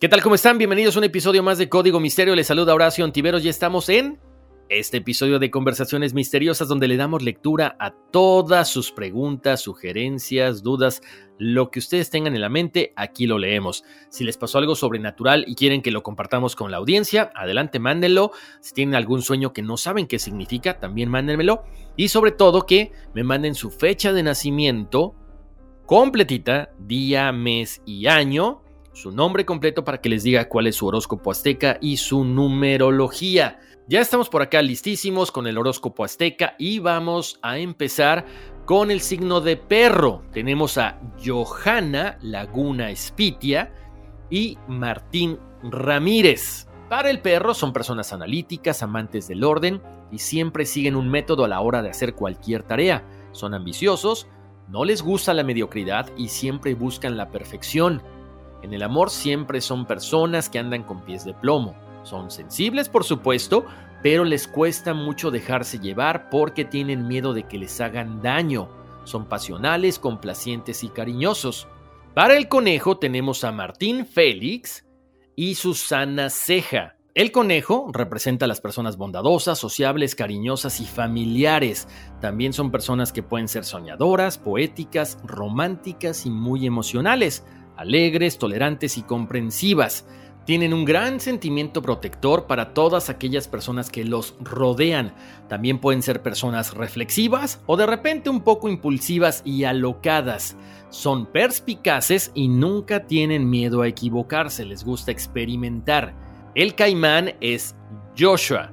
¿Qué tal? ¿Cómo están? Bienvenidos a un episodio más de Código Misterio. Les saluda Horacio Antiveros y estamos en este episodio de Conversaciones Misteriosas donde le damos lectura a todas sus preguntas, sugerencias, dudas, lo que ustedes tengan en la mente, aquí lo leemos. Si les pasó algo sobrenatural y quieren que lo compartamos con la audiencia, adelante, mándenlo. Si tienen algún sueño que no saben qué significa, también mándenmelo. Y sobre todo que me manden su fecha de nacimiento completita, día, mes y año su nombre completo para que les diga cuál es su horóscopo azteca y su numerología. Ya estamos por acá listísimos con el horóscopo azteca y vamos a empezar con el signo de perro. Tenemos a Johanna Laguna Espitia y Martín Ramírez. Para el perro son personas analíticas, amantes del orden y siempre siguen un método a la hora de hacer cualquier tarea. Son ambiciosos, no les gusta la mediocridad y siempre buscan la perfección. En el amor siempre son personas que andan con pies de plomo. Son sensibles, por supuesto, pero les cuesta mucho dejarse llevar porque tienen miedo de que les hagan daño. Son pasionales, complacientes y cariñosos. Para el conejo tenemos a Martín Félix y Susana Ceja. El conejo representa a las personas bondadosas, sociables, cariñosas y familiares. También son personas que pueden ser soñadoras, poéticas, románticas y muy emocionales alegres, tolerantes y comprensivas. Tienen un gran sentimiento protector para todas aquellas personas que los rodean. También pueden ser personas reflexivas o de repente un poco impulsivas y alocadas. Son perspicaces y nunca tienen miedo a equivocarse, les gusta experimentar. El caimán es Joshua,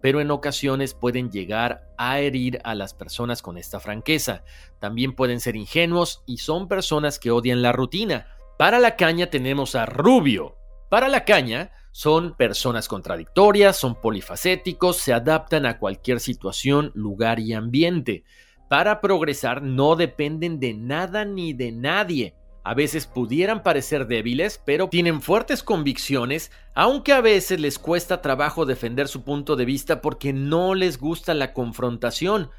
pero en ocasiones pueden llegar a herir a las personas con esta franqueza. También pueden ser ingenuos y son personas que odian la rutina. Para la caña tenemos a Rubio. Para la caña son personas contradictorias, son polifacéticos, se adaptan a cualquier situación, lugar y ambiente. Para progresar no dependen de nada ni de nadie. A veces pudieran parecer débiles, pero tienen fuertes convicciones, aunque a veces les cuesta trabajo defender su punto de vista porque no les gusta la confrontación.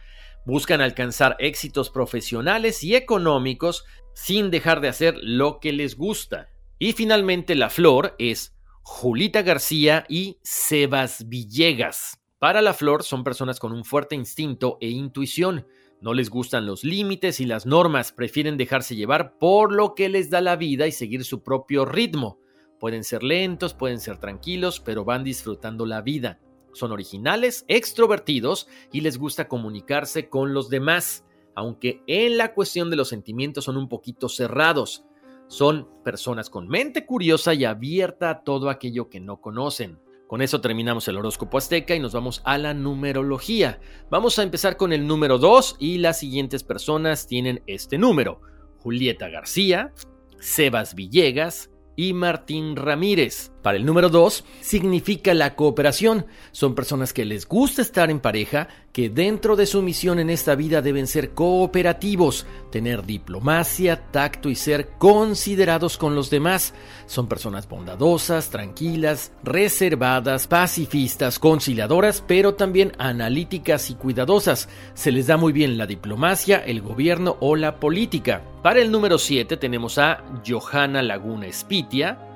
Buscan alcanzar éxitos profesionales y económicos sin dejar de hacer lo que les gusta. Y finalmente la flor es Julita García y Sebas Villegas. Para la flor son personas con un fuerte instinto e intuición. No les gustan los límites y las normas, prefieren dejarse llevar por lo que les da la vida y seguir su propio ritmo. Pueden ser lentos, pueden ser tranquilos, pero van disfrutando la vida. Son originales, extrovertidos y les gusta comunicarse con los demás, aunque en la cuestión de los sentimientos son un poquito cerrados. Son personas con mente curiosa y abierta a todo aquello que no conocen. Con eso terminamos el horóscopo azteca y nos vamos a la numerología. Vamos a empezar con el número 2 y las siguientes personas tienen este número. Julieta García, Sebas Villegas y Martín Ramírez. Para el número 2, significa la cooperación. Son personas que les gusta estar en pareja, que dentro de su misión en esta vida deben ser cooperativos, tener diplomacia, tacto y ser considerados con los demás. Son personas bondadosas, tranquilas, reservadas, pacifistas, conciliadoras, pero también analíticas y cuidadosas. Se les da muy bien la diplomacia, el gobierno o la política. Para el número 7 tenemos a Johanna Laguna Spitia,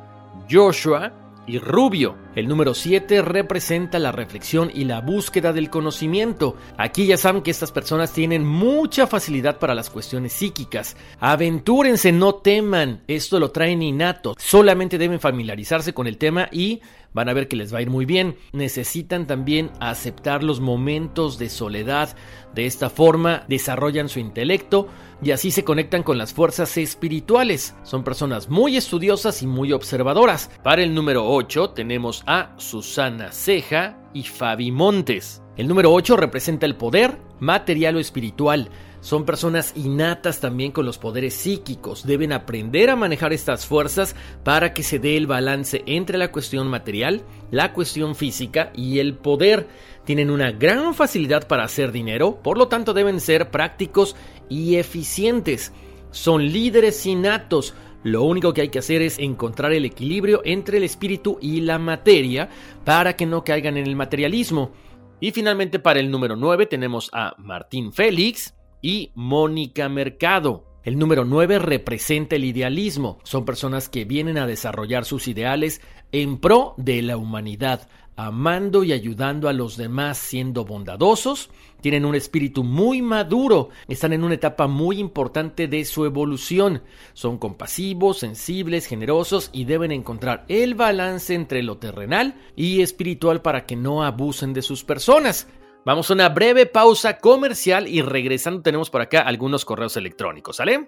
Joshua y Rubio. El número 7 representa la reflexión y la búsqueda del conocimiento. Aquí ya saben que estas personas tienen mucha facilidad para las cuestiones psíquicas. Aventúrense, no teman, esto lo traen innato. Solamente deben familiarizarse con el tema y van a ver que les va a ir muy bien. Necesitan también aceptar los momentos de soledad. De esta forma desarrollan su intelecto y así se conectan con las fuerzas espirituales. Son personas muy estudiosas y muy observadoras. Para el número 8 tenemos a Susana Ceja y Fabi Montes. El número 8 representa el poder material o espiritual. Son personas innatas también con los poderes psíquicos. Deben aprender a manejar estas fuerzas para que se dé el balance entre la cuestión material, la cuestión física y el poder. Tienen una gran facilidad para hacer dinero, por lo tanto deben ser prácticos y eficientes. Son líderes innatos. Lo único que hay que hacer es encontrar el equilibrio entre el espíritu y la materia para que no caigan en el materialismo. Y finalmente para el número 9 tenemos a Martín Félix, y Mónica Mercado. El número 9 representa el idealismo. Son personas que vienen a desarrollar sus ideales en pro de la humanidad, amando y ayudando a los demás, siendo bondadosos, tienen un espíritu muy maduro, están en una etapa muy importante de su evolución, son compasivos, sensibles, generosos y deben encontrar el balance entre lo terrenal y espiritual para que no abusen de sus personas. Vamos a una breve pausa comercial y regresando tenemos por acá algunos correos electrónicos, ¿sale?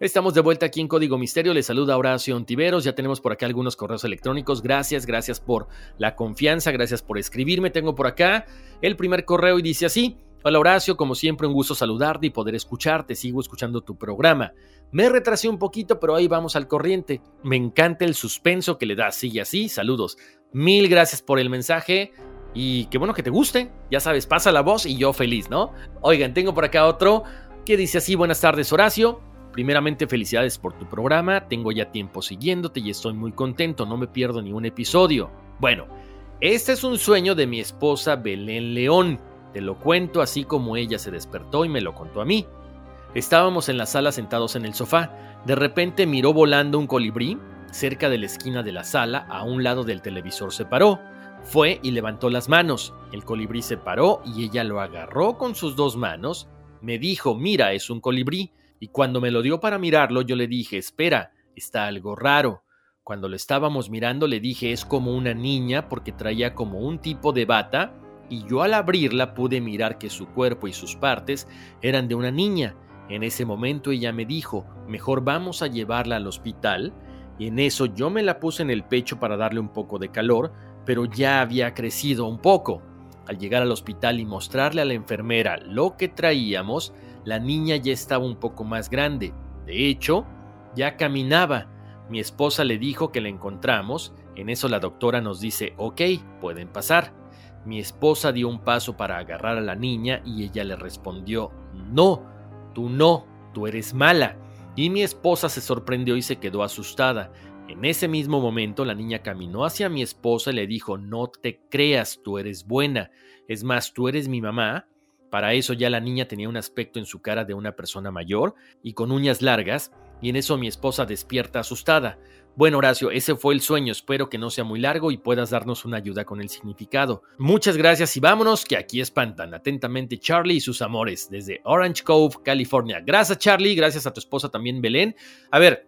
Estamos de vuelta aquí en Código Misterio. Les saluda Horacio Ontiveros. Ya tenemos por acá algunos correos electrónicos. Gracias, gracias por la confianza, gracias por escribirme. Tengo por acá el primer correo y dice así. Hola Horacio, como siempre un gusto saludarte y poder escucharte. Sigo escuchando tu programa. Me retrasé un poquito, pero ahí vamos al corriente. Me encanta el suspenso que le das. Sigue así. Saludos. Mil gracias por el mensaje. Y qué bueno que te guste. Ya sabes, pasa la voz y yo feliz, ¿no? Oigan, tengo por acá otro que dice así. Buenas tardes, Horacio. Primeramente, felicidades por tu programa, tengo ya tiempo siguiéndote y estoy muy contento, no me pierdo ni un episodio. Bueno, este es un sueño de mi esposa Belén León, te lo cuento así como ella se despertó y me lo contó a mí. Estábamos en la sala sentados en el sofá, de repente miró volando un colibrí, cerca de la esquina de la sala, a un lado del televisor se paró, fue y levantó las manos, el colibrí se paró y ella lo agarró con sus dos manos, me dijo, mira, es un colibrí, y cuando me lo dio para mirarlo, yo le dije, espera, está algo raro. Cuando lo estábamos mirando, le dije, es como una niña porque traía como un tipo de bata, y yo al abrirla pude mirar que su cuerpo y sus partes eran de una niña. En ese momento ella me dijo, mejor vamos a llevarla al hospital, y en eso yo me la puse en el pecho para darle un poco de calor, pero ya había crecido un poco. Al llegar al hospital y mostrarle a la enfermera lo que traíamos, la niña ya estaba un poco más grande. De hecho, ya caminaba. Mi esposa le dijo que la encontramos. En eso la doctora nos dice, ok, pueden pasar. Mi esposa dio un paso para agarrar a la niña y ella le respondió, no, tú no, tú eres mala. Y mi esposa se sorprendió y se quedó asustada. En ese mismo momento la niña caminó hacia mi esposa y le dijo, no te creas, tú eres buena. Es más, tú eres mi mamá para eso ya la niña tenía un aspecto en su cara de una persona mayor y con uñas largas, y en eso mi esposa despierta asustada. Bueno, Horacio, ese fue el sueño, espero que no sea muy largo y puedas darnos una ayuda con el significado. Muchas gracias y vámonos, que aquí espantan atentamente Charlie y sus amores desde Orange Cove, California. Gracias Charlie, gracias a tu esposa también Belén. A ver,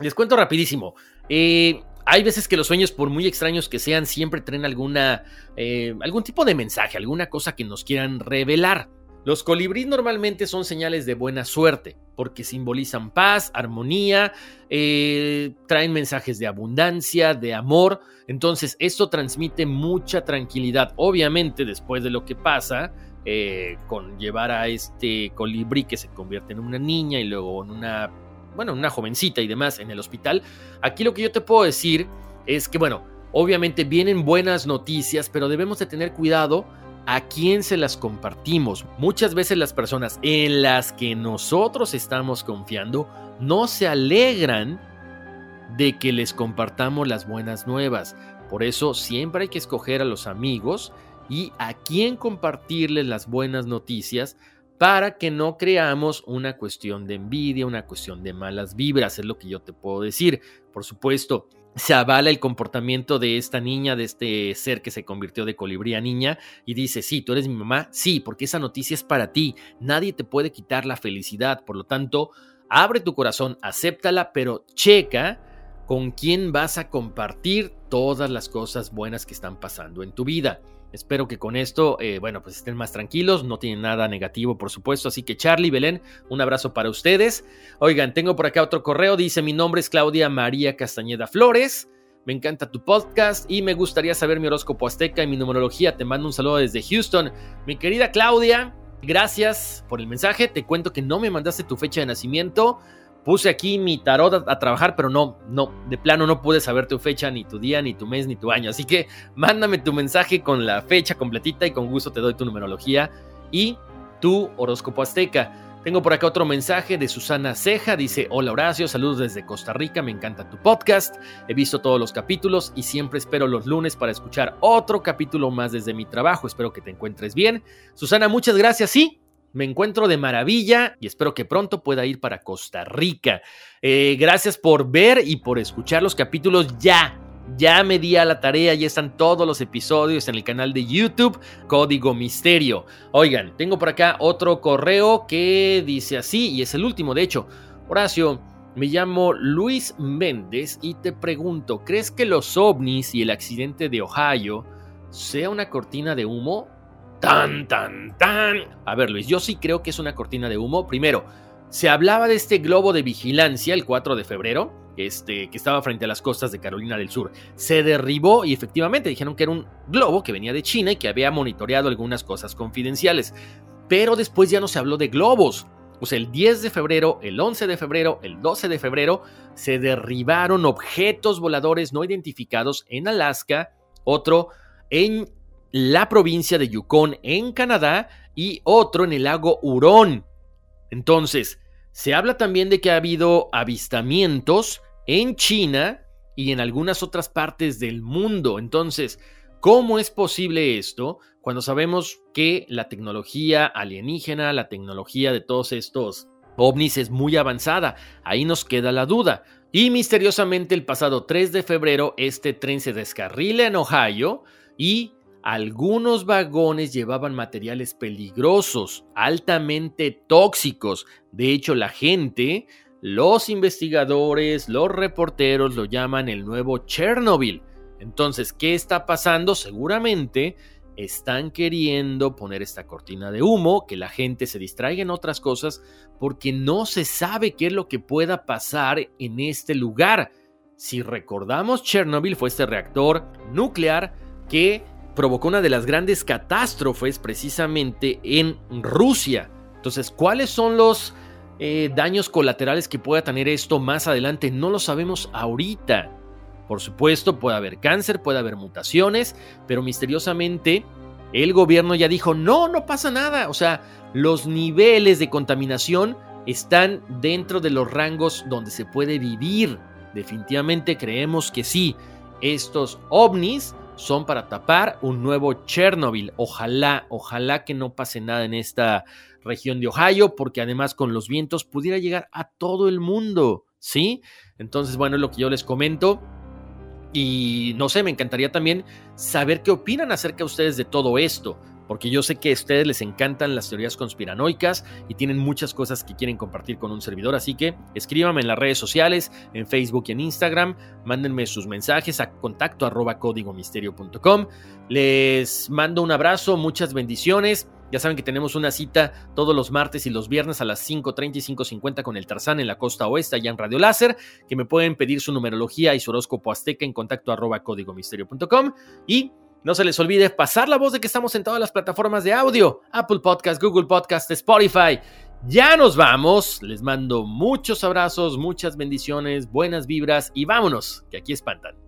Les cuento rapidísimo. Eh, hay veces que los sueños, por muy extraños que sean, siempre traen alguna, eh, algún tipo de mensaje, alguna cosa que nos quieran revelar. Los colibríes normalmente son señales de buena suerte, porque simbolizan paz, armonía, eh, traen mensajes de abundancia, de amor. Entonces, esto transmite mucha tranquilidad. Obviamente, después de lo que pasa, eh, con llevar a este colibrí que se convierte en una niña y luego en una bueno, una jovencita y demás en el hospital. Aquí lo que yo te puedo decir es que, bueno, obviamente vienen buenas noticias, pero debemos de tener cuidado a quién se las compartimos. Muchas veces las personas en las que nosotros estamos confiando no se alegran de que les compartamos las buenas nuevas. Por eso siempre hay que escoger a los amigos y a quién compartirles las buenas noticias para que no creamos una cuestión de envidia, una cuestión de malas vibras, es lo que yo te puedo decir. Por supuesto, se avala el comportamiento de esta niña, de este ser que se convirtió de colibrí a niña, y dice, sí, tú eres mi mamá, sí, porque esa noticia es para ti, nadie te puede quitar la felicidad, por lo tanto, abre tu corazón, acéptala, pero checa con quién vas a compartir todas las cosas buenas que están pasando en tu vida. Espero que con esto, eh, bueno, pues estén más tranquilos, no tienen nada negativo, por supuesto. Así que Charlie, Belén, un abrazo para ustedes. Oigan, tengo por acá otro correo, dice mi nombre es Claudia María Castañeda Flores. Me encanta tu podcast y me gustaría saber mi horóscopo azteca y mi numerología. Te mando un saludo desde Houston. Mi querida Claudia, gracias por el mensaje. Te cuento que no me mandaste tu fecha de nacimiento puse aquí mi tarot a, trabajar, pero no, no, de plano no pude saber tu fecha, ni tu día, ni tu mes, ni tu año. Así que mándame tu mensaje con la fecha completita y con gusto te doy tu numerología y tu horóscopo azteca. Tengo por acá otro mensaje de Susana Ceja. Dice: Hola Horacio, saludos desde Costa Rica. Me encanta tu podcast. He visto todos los capítulos y siempre espero los lunes para escuchar otro capítulo más desde mi trabajo. Espero que te encuentres bien. Susana, muchas gracias. Sí, me encuentro de maravilla y espero que pronto pueda ir para Costa Rica. Eh, gracias por ver y por escuchar los capítulos ya. Ya me di a la tarea, ya están todos los episodios en el canal de YouTube Código Misterio. Oigan, tengo por acá otro correo que dice así y es el último, de hecho. Horacio, me llamo Luis Méndez y te pregunto, ¿crees que los ovnis y el accidente de Ohio sea una cortina de humo? Tan, tan, tan. A ver, Luis, yo sí creo que es una cortina de humo. Primero, se hablaba de este globo de vigilancia el 4 de febrero, este, que estaba frente a las costas de Carolina del Sur. Se derribó y efectivamente dijeron que era un globo que venía de China y que había monitoreado algunas cosas confidenciales. Pero después ya no se habló de globos. O sea, el 10 de febrero, el 11 de febrero, el 12 de febrero, se derribaron objetos voladores no identificados en Alaska, otro en la provincia de Yukon en Canadá y otro en el lago Hurón. Entonces, se habla también de que ha habido avistamientos en China y en algunas otras partes del mundo. Entonces, ¿cómo es posible esto cuando sabemos que la tecnología alienígena, la tecnología de todos estos ovnis es muy avanzada? Ahí nos queda la duda. Y misteriosamente el pasado 3 de febrero este tren se descarrila en Ohio y algunos vagones llevaban materiales peligrosos, altamente tóxicos. De hecho, la gente, los investigadores, los reporteros lo llaman el nuevo Chernobyl. Entonces, ¿qué está pasando? Seguramente están queriendo poner esta cortina de humo, que la gente se distraiga en otras cosas, porque no se sabe qué es lo que pueda pasar en este lugar. Si recordamos, Chernobyl fue este reactor nuclear que provocó una de las grandes catástrofes precisamente en Rusia. Entonces, ¿cuáles son los eh, daños colaterales que pueda tener esto más adelante? No lo sabemos ahorita. Por supuesto, puede haber cáncer, puede haber mutaciones, pero misteriosamente el gobierno ya dijo, no, no pasa nada. O sea, los niveles de contaminación están dentro de los rangos donde se puede vivir. Definitivamente creemos que sí. Estos ovnis son para tapar un nuevo Chernobyl. Ojalá, ojalá que no pase nada en esta región de Ohio, porque además con los vientos pudiera llegar a todo el mundo, ¿sí? Entonces, bueno, es lo que yo les comento. Y no sé, me encantaría también saber qué opinan acerca de ustedes de todo esto. Porque yo sé que a ustedes les encantan las teorías conspiranoicas y tienen muchas cosas que quieren compartir con un servidor, así que escríbanme en las redes sociales, en Facebook y en Instagram, mándenme sus mensajes a contacto arroba códigomisterio.com. Les mando un abrazo, muchas bendiciones. Ya saben que tenemos una cita todos los martes y los viernes a las 5.30 y 5.50 con el Tarzán en la costa oeste, allá en Radio Láser, que me pueden pedir su numerología y su horóscopo azteca en contacto arroba códigomisterio.com. Y no se les olvide pasar la voz de que estamos en todas las plataformas de audio, Apple Podcast, Google Podcast, Spotify. Ya nos vamos, les mando muchos abrazos, muchas bendiciones, buenas vibras y vámonos, que aquí espantan.